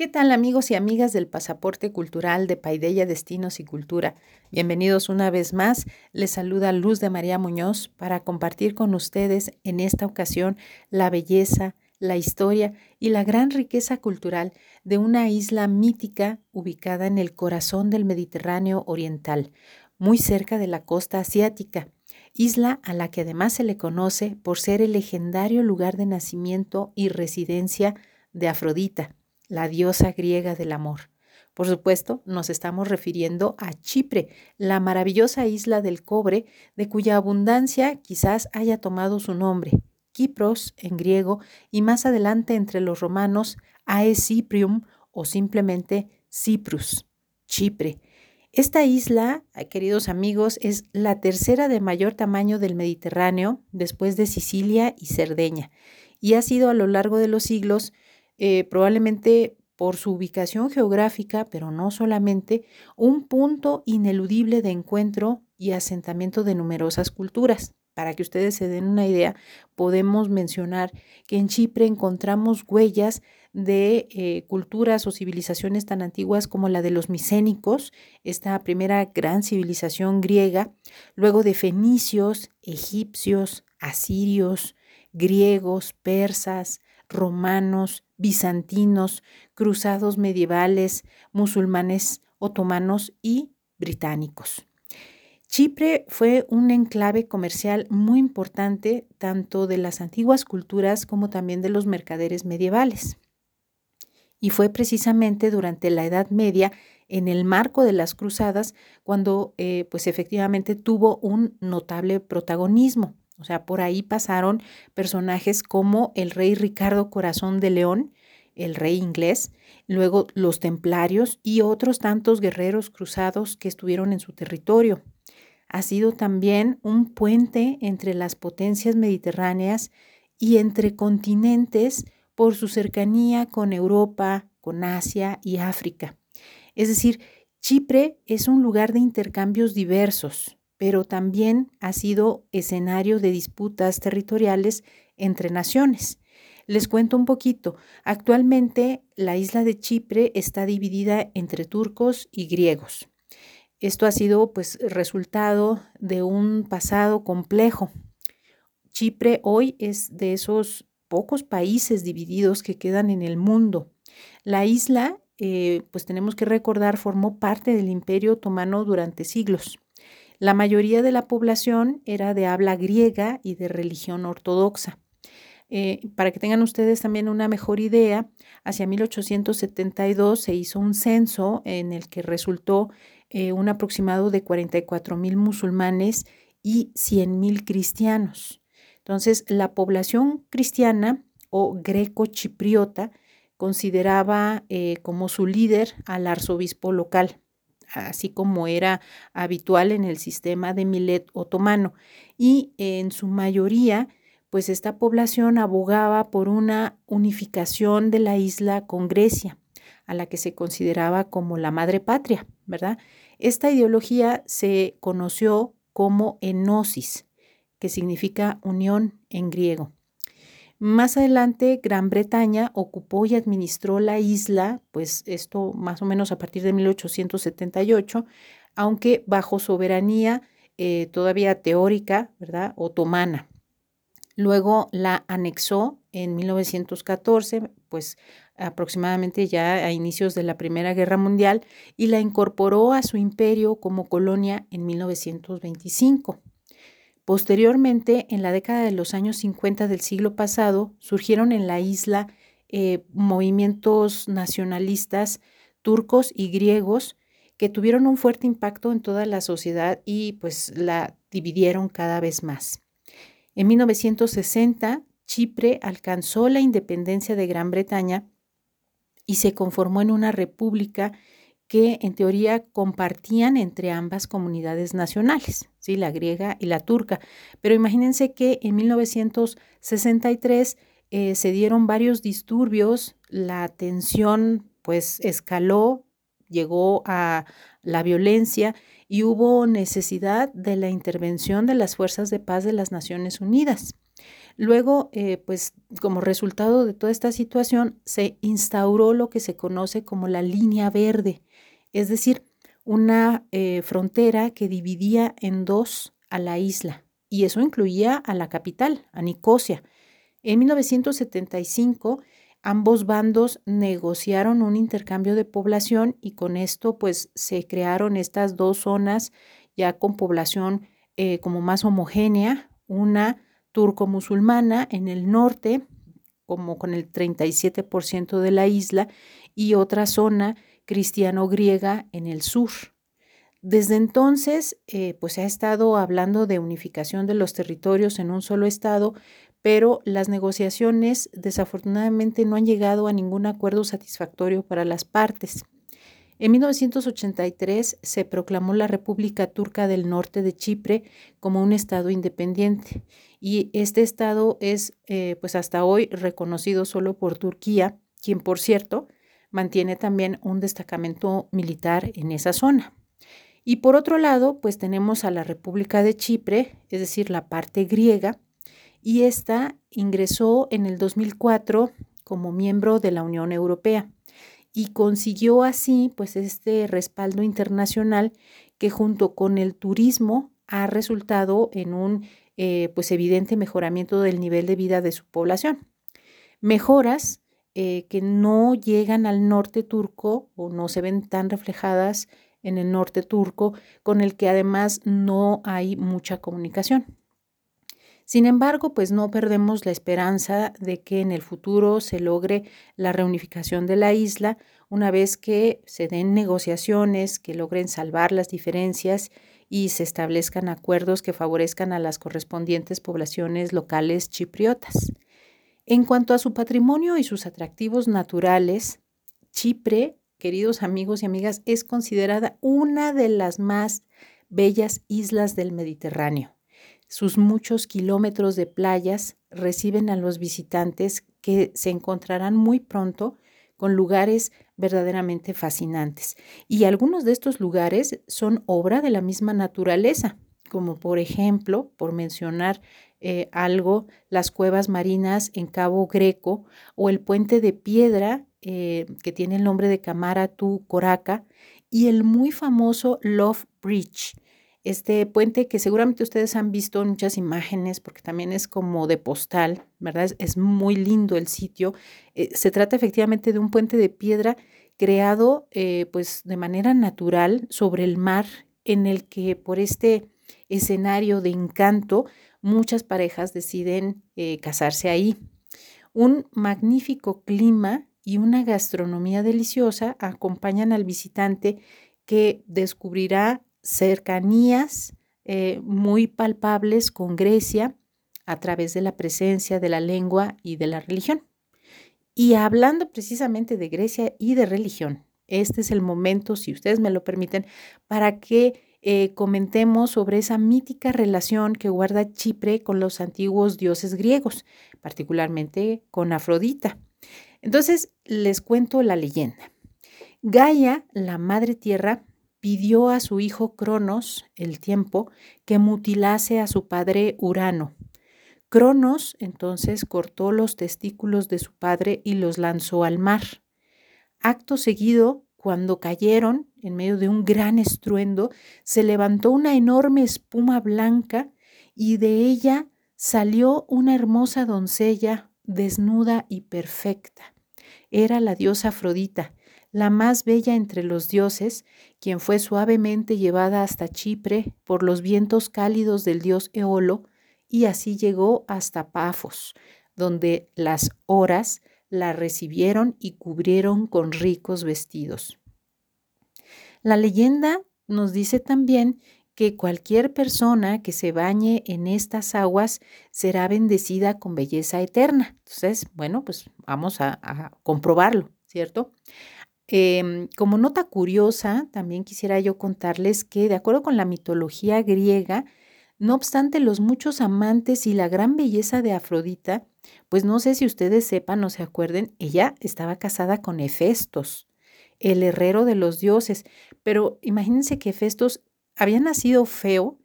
¿Qué tal amigos y amigas del Pasaporte Cultural de Paideya Destinos y Cultura? Bienvenidos una vez más. Les saluda Luz de María Muñoz para compartir con ustedes en esta ocasión la belleza, la historia y la gran riqueza cultural de una isla mítica ubicada en el corazón del Mediterráneo Oriental, muy cerca de la costa asiática, isla a la que además se le conoce por ser el legendario lugar de nacimiento y residencia de Afrodita la diosa griega del amor. Por supuesto, nos estamos refiriendo a Chipre, la maravillosa isla del cobre, de cuya abundancia quizás haya tomado su nombre, Kipros en griego, y más adelante entre los romanos, Aeciprium o simplemente Cyprus, Chipre. Esta isla, queridos amigos, es la tercera de mayor tamaño del Mediterráneo, después de Sicilia y Cerdeña, y ha sido a lo largo de los siglos eh, probablemente por su ubicación geográfica, pero no solamente, un punto ineludible de encuentro y asentamiento de numerosas culturas. Para que ustedes se den una idea, podemos mencionar que en Chipre encontramos huellas de eh, culturas o civilizaciones tan antiguas como la de los micénicos, esta primera gran civilización griega, luego de fenicios, egipcios, asirios, griegos, persas, romanos, bizantinos, cruzados medievales, musulmanes, otomanos y británicos. Chipre fue un enclave comercial muy importante tanto de las antiguas culturas como también de los mercaderes medievales. Y fue precisamente durante la Edad Media, en el marco de las cruzadas, cuando eh, pues efectivamente tuvo un notable protagonismo. O sea, por ahí pasaron personajes como el rey Ricardo Corazón de León, el rey inglés, luego los templarios y otros tantos guerreros cruzados que estuvieron en su territorio. Ha sido también un puente entre las potencias mediterráneas y entre continentes por su cercanía con Europa, con Asia y África. Es decir, Chipre es un lugar de intercambios diversos, pero también ha sido escenario de disputas territoriales entre naciones. Les cuento un poquito. Actualmente la isla de Chipre está dividida entre turcos y griegos. Esto ha sido pues resultado de un pasado complejo. Chipre hoy es de esos pocos países divididos que quedan en el mundo. La isla, eh, pues tenemos que recordar, formó parte del Imperio Otomano durante siglos. La mayoría de la población era de habla griega y de religión ortodoxa. Eh, para que tengan ustedes también una mejor idea, hacia 1872 se hizo un censo en el que resultó eh, un aproximado de 44 mil musulmanes y 100 mil cristianos. Entonces, la población cristiana o greco-chipriota consideraba eh, como su líder al arzobispo local así como era habitual en el sistema de Milet otomano. Y en su mayoría, pues esta población abogaba por una unificación de la isla con Grecia, a la que se consideraba como la madre patria, ¿verdad? Esta ideología se conoció como enosis, que significa unión en griego. Más adelante, Gran Bretaña ocupó y administró la isla, pues esto más o menos a partir de 1878, aunque bajo soberanía eh, todavía teórica, ¿verdad?, otomana. Luego la anexó en 1914, pues aproximadamente ya a inicios de la Primera Guerra Mundial, y la incorporó a su imperio como colonia en 1925. Posteriormente, en la década de los años 50 del siglo pasado, surgieron en la isla eh, movimientos nacionalistas turcos y griegos que tuvieron un fuerte impacto en toda la sociedad y pues la dividieron cada vez más. En 1960, Chipre alcanzó la independencia de Gran Bretaña y se conformó en una república que en teoría compartían entre ambas comunidades nacionales, ¿sí? la griega y la turca. Pero imagínense que en 1963 eh, se dieron varios disturbios, la tensión pues escaló, llegó a la violencia y hubo necesidad de la intervención de las fuerzas de paz de las Naciones Unidas. Luego, eh, pues como resultado de toda esta situación, se instauró lo que se conoce como la línea verde, es decir, una eh, frontera que dividía en dos a la isla, y eso incluía a la capital, a Nicosia. En 1975, ambos bandos negociaron un intercambio de población y con esto pues se crearon estas dos zonas ya con población eh, como más homogénea, una turco-musulmana en el norte, como con el 37% de la isla, y otra zona cristiano-griega en el sur. Desde entonces, eh, pues se ha estado hablando de unificación de los territorios en un solo estado, pero las negociaciones desafortunadamente no han llegado a ningún acuerdo satisfactorio para las partes. En 1983 se proclamó la República Turca del Norte de Chipre como un Estado independiente y este Estado es eh, pues hasta hoy reconocido solo por Turquía, quien por cierto mantiene también un destacamento militar en esa zona. Y por otro lado, pues tenemos a la República de Chipre, es decir, la parte griega, y esta ingresó en el 2004 como miembro de la Unión Europea y consiguió así pues este respaldo internacional que junto con el turismo ha resultado en un eh, pues evidente mejoramiento del nivel de vida de su población. Mejoras eh, que no llegan al norte turco o no se ven tan reflejadas en el norte turco, con el que además no hay mucha comunicación. Sin embargo, pues no perdemos la esperanza de que en el futuro se logre la reunificación de la isla una vez que se den negociaciones que logren salvar las diferencias y se establezcan acuerdos que favorezcan a las correspondientes poblaciones locales chipriotas. En cuanto a su patrimonio y sus atractivos naturales, Chipre, queridos amigos y amigas, es considerada una de las más bellas islas del Mediterráneo. Sus muchos kilómetros de playas reciben a los visitantes que se encontrarán muy pronto con lugares verdaderamente fascinantes. Y algunos de estos lugares son obra de la misma naturaleza, como por ejemplo, por mencionar eh, algo, las cuevas marinas en Cabo Greco o el puente de piedra eh, que tiene el nombre de Camaratu Coraca y el muy famoso Love Bridge este puente que seguramente ustedes han visto en muchas imágenes porque también es como de postal, ¿verdad? Es, muy lindo el sitio. Eh, se trata efectivamente de un puente de piedra creado eh, pues de manera natural sobre el mar en el que por este escenario de encanto muchas parejas deciden eh, casarse ahí. Un magnífico clima y una gastronomía deliciosa acompañan al visitante que descubrirá cercanías eh, muy palpables con Grecia a través de la presencia de la lengua y de la religión. Y hablando precisamente de Grecia y de religión, este es el momento, si ustedes me lo permiten, para que eh, comentemos sobre esa mítica relación que guarda Chipre con los antiguos dioses griegos, particularmente con Afrodita. Entonces, les cuento la leyenda. Gaia, la madre tierra, pidió a su hijo Cronos, el tiempo, que mutilase a su padre Urano. Cronos entonces cortó los testículos de su padre y los lanzó al mar. Acto seguido, cuando cayeron, en medio de un gran estruendo, se levantó una enorme espuma blanca y de ella salió una hermosa doncella, desnuda y perfecta. Era la diosa Afrodita, la más bella entre los dioses, quien fue suavemente llevada hasta Chipre por los vientos cálidos del dios Eolo, y así llegó hasta Pafos, donde las horas la recibieron y cubrieron con ricos vestidos. La leyenda nos dice también que cualquier persona que se bañe en estas aguas será bendecida con belleza eterna. Entonces, bueno, pues vamos a, a comprobarlo, ¿cierto? Em, como nota curiosa, también quisiera yo contarles que, de acuerdo con la mitología griega, no obstante los muchos amantes y la gran belleza de Afrodita, pues no sé si ustedes sepan o se acuerden, ella estaba casada con Hefestos, el herrero de los dioses, pero imagínense que Hefestos había nacido feo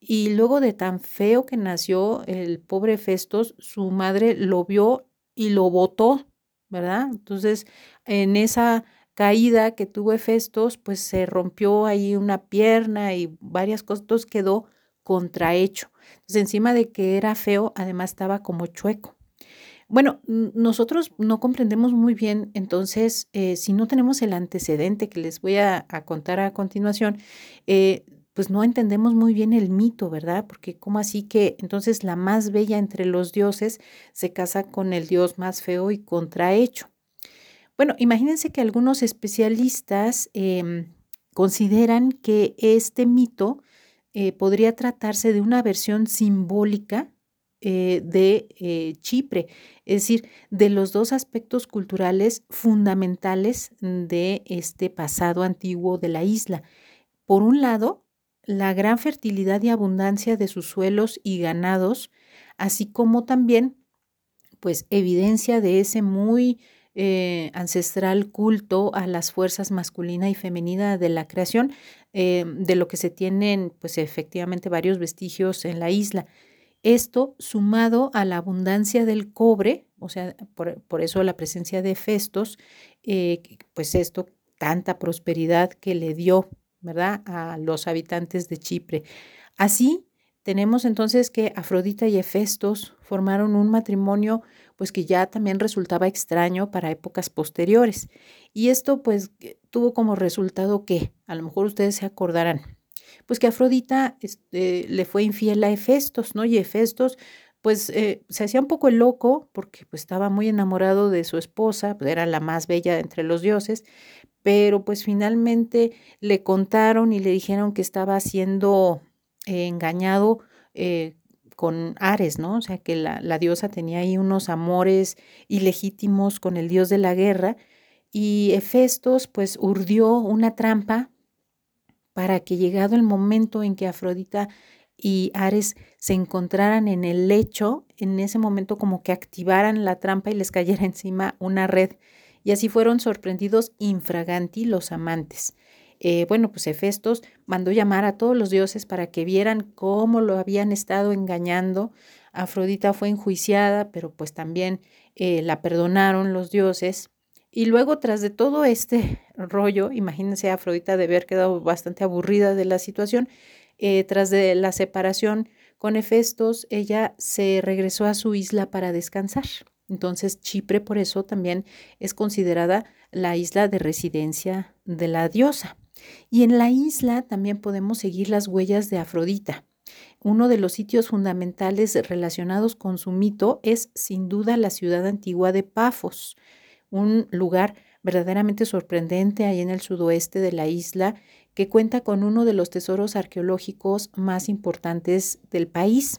y luego de tan feo que nació el pobre Festos, su madre lo vio y lo botó, ¿verdad? Entonces, en esa caída que tuvo Festos, pues se rompió ahí una pierna y varias cosas, entonces quedó contrahecho. Entonces, encima de que era feo, además estaba como chueco. Bueno, nosotros no comprendemos muy bien, entonces, eh, si no tenemos el antecedente que les voy a, contar a continuación, eh, pues no entendemos muy bien el mito, ¿verdad? Porque como así que entonces la más bella entre los dioses se casa con el dios más feo y contrahecho. Bueno, imagínense que algunos especialistas em, consideran que este mito eh, podría tratarse de una versión simbólica eh, de eh, Chipre, es decir, de los dos aspectos culturales fundamentales de este pasado antiguo de la isla. Por un lado, la gran fertilidad y abundancia de sus suelos y ganados, así como también, pues, evidencia de ese muy eh, ancestral culto a las fuerzas masculina y femenina de la creación, eh, de lo que se tienen, pues, efectivamente, varios vestigios en la isla. Esto sumado a la abundancia del cobre, o sea, por, eso la presencia de Festos, eh, pues esto, tanta prosperidad que le dio ¿verdad? A los habitantes de Chipre. Así, tenemos entonces que Afrodita y Hefestos formaron un matrimonio pues que ya también resultaba extraño para épocas posteriores. Y esto pues tuvo como resultado que, a lo mejor ustedes se acordarán, pues que Afrodita este, le fue infiel a Hefestos, ¿no? Y Hefestos pues eh, se hacía un poco el loco porque pues estaba muy enamorado de su esposa, pues, era la más bella entre los dioses, pero pues finalmente le contaron y le dijeron que estaba siendo eh, engañado eh, con Ares, ¿no? O sea, que la, la, diosa tenía ahí unos amores ilegítimos con el dios de la guerra y Hefestos pues urdió una trampa para que llegado el momento en que Afrodita y Ares se encontraran en el lecho, en ese momento como que activaran la trampa y les cayera encima una red y así fueron sorprendidos infraganti los amantes. Eh, bueno, pues Hefestos mandó llamar a todos los dioses para que vieran cómo lo habían estado engañando. Afrodita fue enjuiciada, pero pues también eh, la perdonaron los dioses. Y luego, tras de todo este rollo, imagínense Afrodita de haber quedado bastante aburrida de la situación, eh, tras de la separación con Hefestos, ella se regresó a su isla para descansar. Entonces, Chipre por eso también es considerada la isla de residencia de la diosa. Y en la isla también podemos seguir las huellas de Afrodita. Uno de los sitios fundamentales relacionados con su mito es sin duda la ciudad antigua de Pafos, un lugar verdaderamente sorprendente ahí en el sudoeste de la isla que cuenta con uno de los tesoros arqueológicos más importantes del país.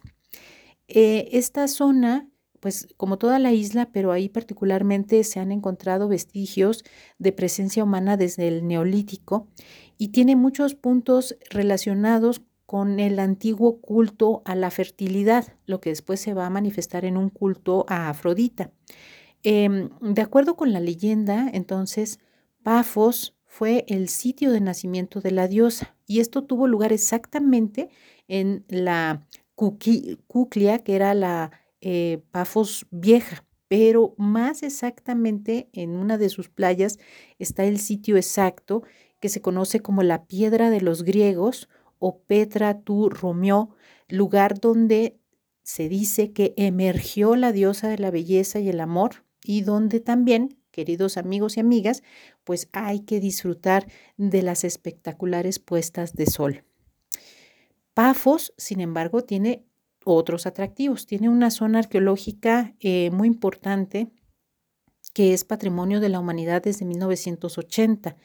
Eh, esta zona pues como toda la isla, pero ahí particularmente se han encontrado vestigios de presencia humana desde el neolítico y tiene muchos puntos relacionados con el antiguo culto a la fertilidad, lo que después se va a manifestar en un culto a Afrodita. Em, de acuerdo con la leyenda, entonces, Pafos fue el sitio de nacimiento de la diosa y esto tuvo lugar exactamente en la Cuclia, que era la eh, Pafos vieja, pero más exactamente en una de sus playas está el sitio exacto que se conoce como la piedra de los griegos o Petra tu Romeo, lugar donde se dice que emergió la diosa de la belleza y el amor y donde también, queridos amigos y amigas, pues hay que disfrutar de las espectaculares puestas de sol. Pafos, sin embargo, tiene otros atractivos. Tiene una zona arqueológica eh, muy importante que es Patrimonio de la Humanidad desde 1980.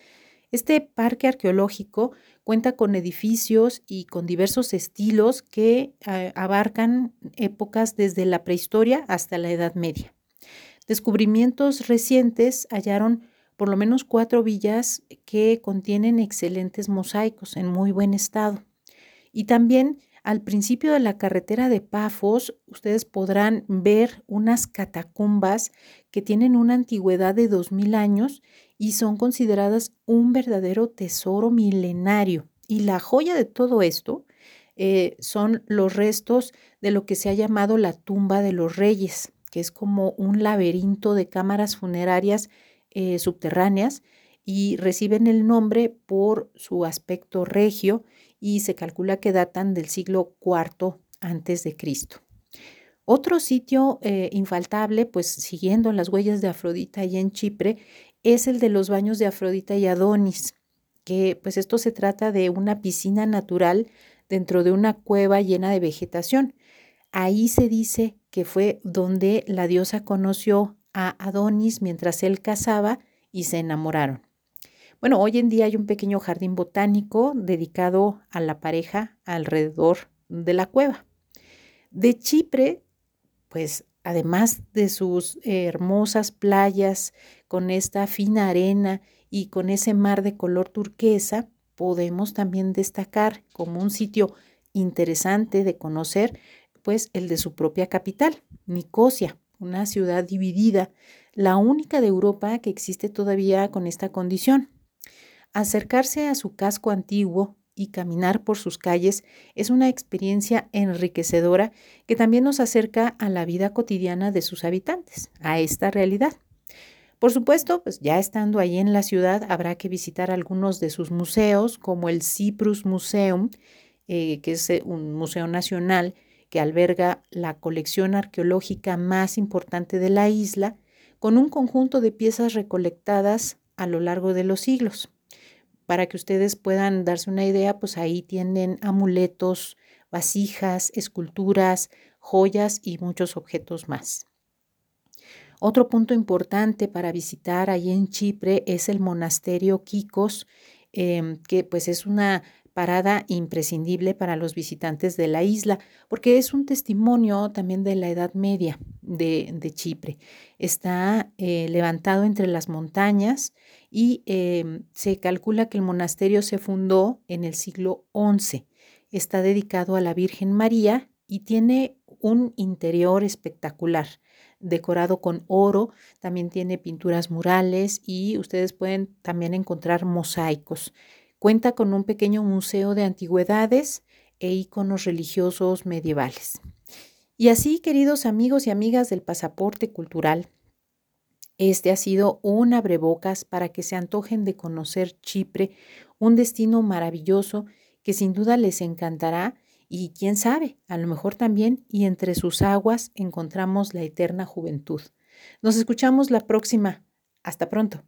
Este parque arqueológico cuenta con edificios y con diversos estilos que eh, abarcan épocas desde la prehistoria hasta la Edad Media. Descubrimientos recientes hallaron por lo menos cuatro villas que contienen excelentes mosaicos en muy buen estado. Y también al principio de la carretera de Pafos, ustedes podrán ver unas catacumbas que tienen una antigüedad de 2000 años y son consideradas un verdadero tesoro milenario. Y la joya de todo esto eh, son los restos de lo que se ha llamado la tumba de los reyes, que es como un laberinto de cámaras funerarias eh, subterráneas y reciben el nombre por su aspecto regio y se calcula que datan del siglo IV antes de Cristo. Otro sitio eh, infaltable, pues siguiendo las huellas de Afrodita y en Chipre, es el de los baños de Afrodita y Adonis, que pues esto se trata de una piscina natural dentro de una cueva llena de vegetación. Ahí se dice que fue donde la diosa conoció a Adonis mientras él cazaba y se enamoraron. Bueno, hoy en día hay un pequeño jardín botánico dedicado a la pareja alrededor de la cueva. De Chipre, pues además de sus hermosas playas con esta fina arena y con ese mar de color turquesa, podemos también destacar como un sitio interesante de conocer, pues el de su propia capital, Nicosia, una ciudad dividida, la única de Europa que existe todavía con esta condición. Acercarse a su casco antiguo y caminar por sus calles es una experiencia enriquecedora que también nos acerca a la vida cotidiana de sus habitantes, a esta realidad. Por supuesto, pues ya estando ahí en la ciudad habrá que visitar algunos de sus museos, como el Cyprus Museum, eh, que es eh, un museo nacional que alberga la colección arqueológica más importante de la isla, con un conjunto de piezas recolectadas a lo largo de los siglos. Para que ustedes puedan darse una idea, pues ahí tienen amuletos, vasijas, esculturas, joyas y muchos objetos más. Otro punto importante para visitar ahí en Chipre es el monasterio Kikos, em, que pues es una parada imprescindible para los visitantes de la isla, porque es un testimonio también de la Edad Media de, Chipre. Está eh, levantado entre las montañas y em, se calcula que el monasterio se fundó en el siglo XI. Está dedicado a la Virgen María y tiene un interior espectacular decorado con oro, también tiene pinturas murales y ustedes pueden también encontrar mosaicos. Cuenta con un pequeño museo de antigüedades e iconos religiosos medievales. Y así, queridos amigos y amigas del pasaporte cultural, este ha sido un abrebocas para que se antojen de conocer Chipre, un destino maravilloso que sin duda les encantará y quién sabe, a lo mejor también y entre sus aguas encontramos la eterna juventud. Nos escuchamos la próxima. Hasta pronto.